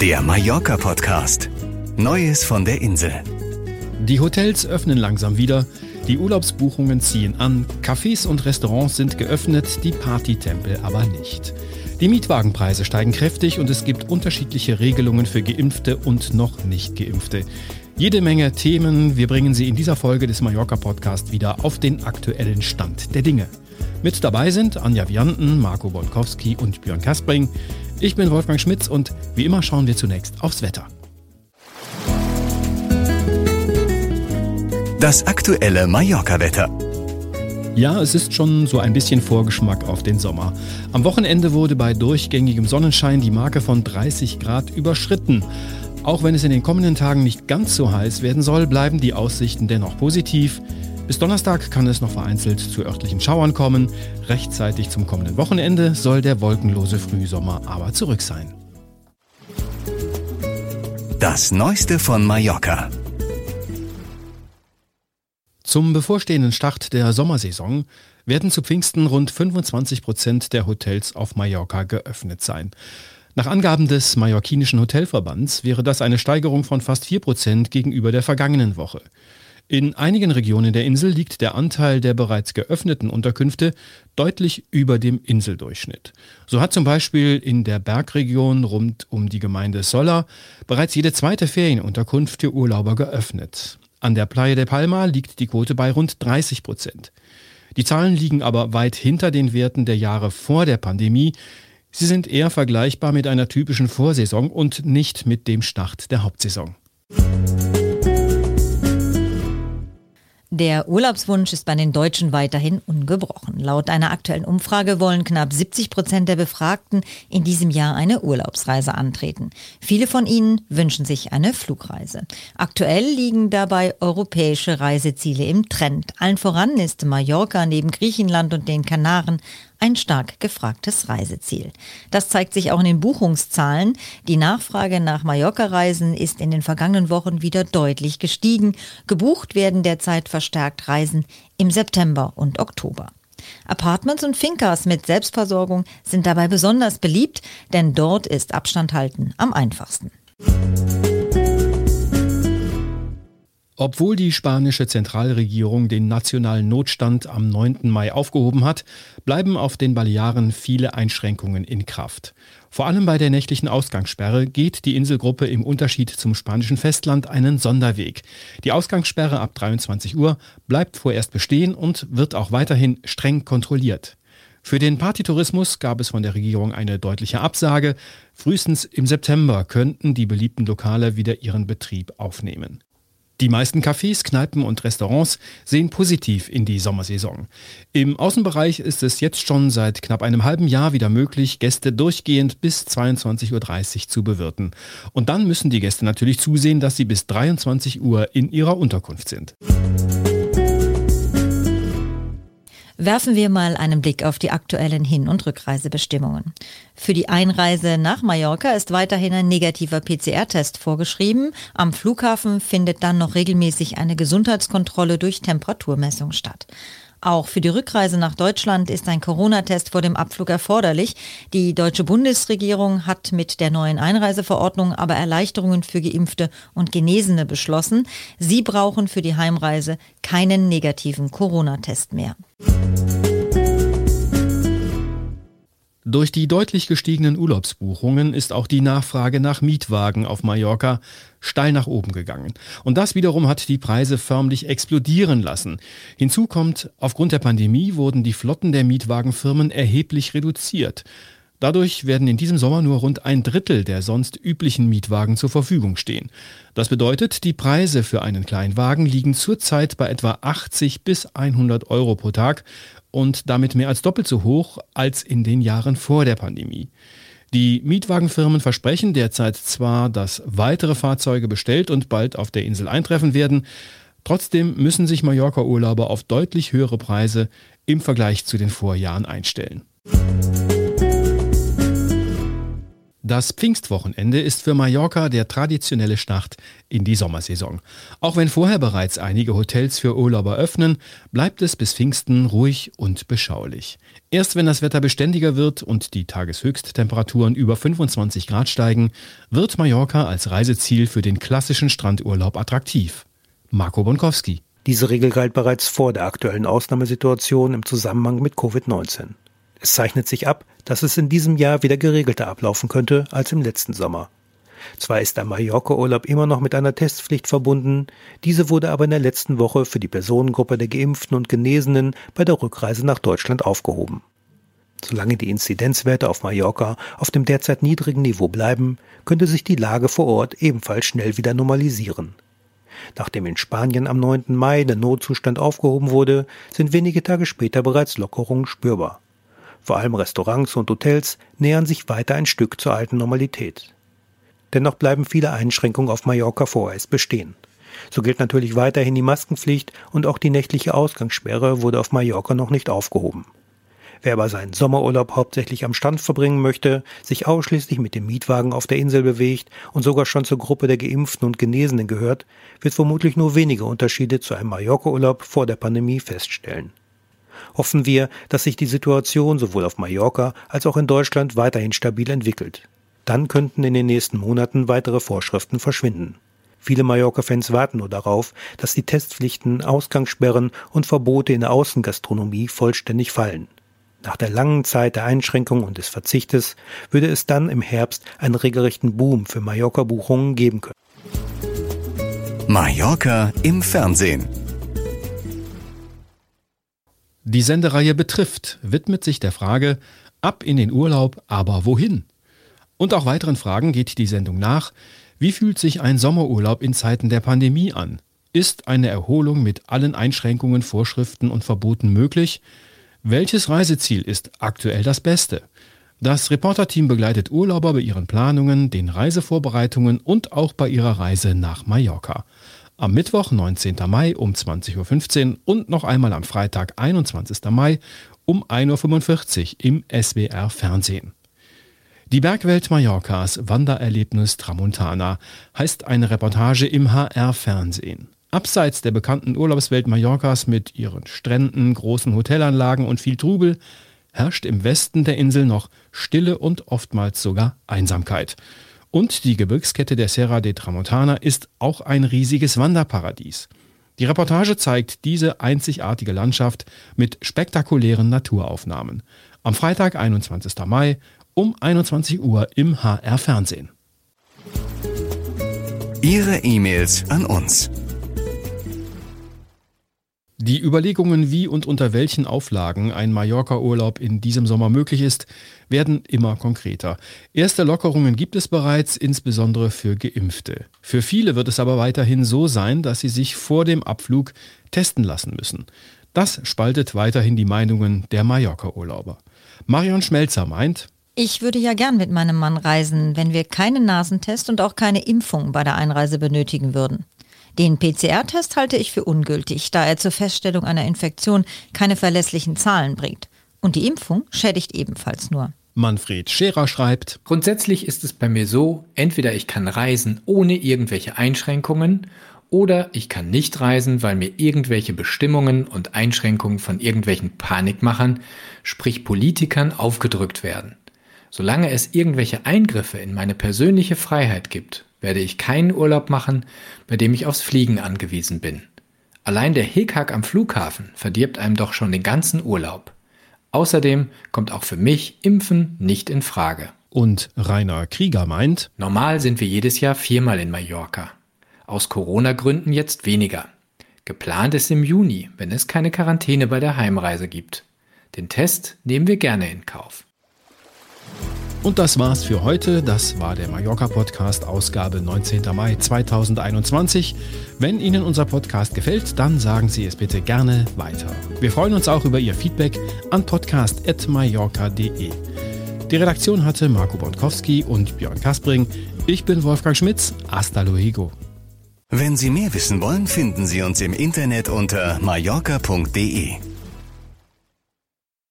Der Mallorca-Podcast. Neues von der Insel. Die Hotels öffnen langsam wieder, die Urlaubsbuchungen ziehen an, Cafés und Restaurants sind geöffnet, die Partytempel aber nicht. Die Mietwagenpreise steigen kräftig und es gibt unterschiedliche Regelungen für Geimpfte und noch nicht Geimpfte. Jede Menge Themen, wir bringen sie in dieser Folge des Mallorca Podcast wieder auf den aktuellen Stand der Dinge. Mit dabei sind Anja Vianten, Marco Bolkowski und Björn Kaspring. Ich bin Wolfgang Schmitz und wie immer schauen wir zunächst aufs Wetter. Das aktuelle Mallorca-Wetter. Ja, es ist schon so ein bisschen Vorgeschmack auf den Sommer. Am Wochenende wurde bei durchgängigem Sonnenschein die Marke von 30 Grad überschritten. Auch wenn es in den kommenden Tagen nicht ganz so heiß werden soll, bleiben die Aussichten dennoch positiv. Bis Donnerstag kann es noch vereinzelt zu örtlichen Schauern kommen. Rechtzeitig zum kommenden Wochenende soll der wolkenlose Frühsommer aber zurück sein. Das Neueste von Mallorca. Zum bevorstehenden Start der Sommersaison werden zu Pfingsten rund 25 Prozent der Hotels auf Mallorca geöffnet sein. Nach Angaben des Mallorquinischen Hotelverbands wäre das eine Steigerung von fast 4 Prozent gegenüber der vergangenen Woche. In einigen Regionen der Insel liegt der Anteil der bereits geöffneten Unterkünfte deutlich über dem Inseldurchschnitt. So hat zum Beispiel in der Bergregion rund um die Gemeinde Solla bereits jede zweite Ferienunterkunft für Urlauber geöffnet. An der Playa de Palma liegt die Quote bei rund 30 Prozent. Die Zahlen liegen aber weit hinter den Werten der Jahre vor der Pandemie. Sie sind eher vergleichbar mit einer typischen Vorsaison und nicht mit dem Start der Hauptsaison. Der Urlaubswunsch ist bei den Deutschen weiterhin ungebrochen. Laut einer aktuellen Umfrage wollen knapp 70 Prozent der Befragten in diesem Jahr eine Urlaubsreise antreten. Viele von ihnen wünschen sich eine Flugreise. Aktuell liegen dabei europäische Reiseziele im Trend. Allen voran ist Mallorca neben Griechenland und den Kanaren ein stark gefragtes Reiseziel. Das zeigt sich auch in den Buchungszahlen. Die Nachfrage nach Mallorca-Reisen ist in den vergangenen Wochen wieder deutlich gestiegen. Gebucht werden derzeit verstärkt Reisen im September und Oktober. Apartments und Fincas mit Selbstversorgung sind dabei besonders beliebt, denn dort ist Abstand halten am einfachsten. Obwohl die spanische Zentralregierung den nationalen Notstand am 9. Mai aufgehoben hat, bleiben auf den Balearen viele Einschränkungen in Kraft. Vor allem bei der nächtlichen Ausgangssperre geht die Inselgruppe im Unterschied zum spanischen Festland einen Sonderweg. Die Ausgangssperre ab 23 Uhr bleibt vorerst bestehen und wird auch weiterhin streng kontrolliert. Für den Partytourismus gab es von der Regierung eine deutliche Absage. Frühestens im September könnten die beliebten Lokale wieder ihren Betrieb aufnehmen. Die meisten Cafés, Kneipen und Restaurants sehen positiv in die Sommersaison. Im Außenbereich ist es jetzt schon seit knapp einem halben Jahr wieder möglich, Gäste durchgehend bis 22.30 Uhr zu bewirten. Und dann müssen die Gäste natürlich zusehen, dass sie bis 23 Uhr in ihrer Unterkunft sind. Werfen wir mal einen Blick auf die aktuellen Hin- und Rückreisebestimmungen. Für die Einreise nach Mallorca ist weiterhin ein negativer PCR-Test vorgeschrieben. Am Flughafen findet dann noch regelmäßig eine Gesundheitskontrolle durch Temperaturmessung statt. Auch für die Rückreise nach Deutschland ist ein Corona-Test vor dem Abflug erforderlich. Die deutsche Bundesregierung hat mit der neuen Einreiseverordnung aber Erleichterungen für Geimpfte und Genesene beschlossen. Sie brauchen für die Heimreise keinen negativen Corona-Test mehr. Durch die deutlich gestiegenen Urlaubsbuchungen ist auch die Nachfrage nach Mietwagen auf Mallorca steil nach oben gegangen. Und das wiederum hat die Preise förmlich explodieren lassen. Hinzu kommt, aufgrund der Pandemie wurden die Flotten der Mietwagenfirmen erheblich reduziert. Dadurch werden in diesem Sommer nur rund ein Drittel der sonst üblichen Mietwagen zur Verfügung stehen. Das bedeutet, die Preise für einen Kleinwagen liegen zurzeit bei etwa 80 bis 100 Euro pro Tag und damit mehr als doppelt so hoch als in den Jahren vor der Pandemie. Die Mietwagenfirmen versprechen derzeit zwar, dass weitere Fahrzeuge bestellt und bald auf der Insel eintreffen werden, trotzdem müssen sich Mallorca-Urlauber auf deutlich höhere Preise im Vergleich zu den Vorjahren einstellen. Das Pfingstwochenende ist für Mallorca der traditionelle Start in die Sommersaison. Auch wenn vorher bereits einige Hotels für Urlauber öffnen, bleibt es bis Pfingsten ruhig und beschaulich. Erst wenn das Wetter beständiger wird und die Tageshöchsttemperaturen über 25 Grad steigen, wird Mallorca als Reiseziel für den klassischen Strandurlaub attraktiv. Marco Bonkowski. Diese Regel galt bereits vor der aktuellen Ausnahmesituation im Zusammenhang mit Covid-19. Es zeichnet sich ab, dass es in diesem Jahr wieder geregelter ablaufen könnte als im letzten Sommer. Zwar ist der Mallorca-Urlaub immer noch mit einer Testpflicht verbunden, diese wurde aber in der letzten Woche für die Personengruppe der Geimpften und Genesenen bei der Rückreise nach Deutschland aufgehoben. Solange die Inzidenzwerte auf Mallorca auf dem derzeit niedrigen Niveau bleiben, könnte sich die Lage vor Ort ebenfalls schnell wieder normalisieren. Nachdem in Spanien am 9. Mai der Notzustand aufgehoben wurde, sind wenige Tage später bereits Lockerungen spürbar. Vor allem Restaurants und Hotels nähern sich weiter ein Stück zur alten Normalität. Dennoch bleiben viele Einschränkungen auf Mallorca vorerst bestehen. So gilt natürlich weiterhin die Maskenpflicht und auch die nächtliche Ausgangssperre wurde auf Mallorca noch nicht aufgehoben. Wer aber seinen Sommerurlaub hauptsächlich am Strand verbringen möchte, sich ausschließlich mit dem Mietwagen auf der Insel bewegt und sogar schon zur Gruppe der Geimpften und Genesenen gehört, wird vermutlich nur wenige Unterschiede zu einem Mallorca-Urlaub vor der Pandemie feststellen hoffen wir, dass sich die Situation sowohl auf Mallorca als auch in Deutschland weiterhin stabil entwickelt. Dann könnten in den nächsten Monaten weitere Vorschriften verschwinden. Viele Mallorca-Fans warten nur darauf, dass die Testpflichten, Ausgangssperren und Verbote in der Außengastronomie vollständig fallen. Nach der langen Zeit der Einschränkung und des Verzichtes würde es dann im Herbst einen regelrechten Boom für Mallorca-Buchungen geben können. Mallorca im Fernsehen. Die Sendereihe betrifft, widmet sich der Frage, ab in den Urlaub, aber wohin? Und auch weiteren Fragen geht die Sendung nach. Wie fühlt sich ein Sommerurlaub in Zeiten der Pandemie an? Ist eine Erholung mit allen Einschränkungen, Vorschriften und Verboten möglich? Welches Reiseziel ist aktuell das beste? Das Reporterteam begleitet Urlauber bei ihren Planungen, den Reisevorbereitungen und auch bei ihrer Reise nach Mallorca am Mittwoch, 19. Mai um 20.15 Uhr und noch einmal am Freitag, 21. Mai um 1.45 Uhr im SWR Fernsehen. Die Bergwelt Mallorcas Wandererlebnis Tramontana heißt eine Reportage im HR Fernsehen. Abseits der bekannten Urlaubswelt Mallorcas mit ihren Stränden, großen Hotelanlagen und viel Trubel herrscht im Westen der Insel noch Stille und oftmals sogar Einsamkeit. Und die Gebirgskette der Serra de Tramontana ist auch ein riesiges Wanderparadies. Die Reportage zeigt diese einzigartige Landschaft mit spektakulären Naturaufnahmen. Am Freitag, 21. Mai um 21 Uhr im HR Fernsehen. Ihre E-Mails an uns. Die Überlegungen, wie und unter welchen Auflagen ein Mallorca-Urlaub in diesem Sommer möglich ist, werden immer konkreter. Erste Lockerungen gibt es bereits, insbesondere für Geimpfte. Für viele wird es aber weiterhin so sein, dass sie sich vor dem Abflug testen lassen müssen. Das spaltet weiterhin die Meinungen der Mallorca-Urlauber. Marion Schmelzer meint, ich würde ja gern mit meinem Mann reisen, wenn wir keinen Nasentest und auch keine Impfung bei der Einreise benötigen würden. Den PCR-Test halte ich für ungültig, da er zur Feststellung einer Infektion keine verlässlichen Zahlen bringt. Und die Impfung schädigt ebenfalls nur. Manfred Scherer schreibt, Grundsätzlich ist es bei mir so, entweder ich kann reisen ohne irgendwelche Einschränkungen oder ich kann nicht reisen, weil mir irgendwelche Bestimmungen und Einschränkungen von irgendwelchen Panikmachern, sprich Politikern, aufgedrückt werden. Solange es irgendwelche Eingriffe in meine persönliche Freiheit gibt, werde ich keinen Urlaub machen, bei dem ich aufs Fliegen angewiesen bin. Allein der Hickhack am Flughafen verdirbt einem doch schon den ganzen Urlaub. Außerdem kommt auch für mich Impfen nicht in Frage. Und Rainer Krieger meint, Normal sind wir jedes Jahr viermal in Mallorca. Aus Corona-Gründen jetzt weniger. Geplant ist im Juni, wenn es keine Quarantäne bei der Heimreise gibt. Den Test nehmen wir gerne in Kauf. Und das war's für heute. Das war der Mallorca Podcast, Ausgabe 19. Mai 2021. Wenn Ihnen unser Podcast gefällt, dann sagen Sie es bitte gerne weiter. Wir freuen uns auch über Ihr Feedback an podcast.mallorca.de. Die Redaktion hatte Marco Bonkowski und Björn Kaspring. Ich bin Wolfgang Schmitz. Hasta luego. Wenn Sie mehr wissen wollen, finden Sie uns im Internet unter mallorca.de.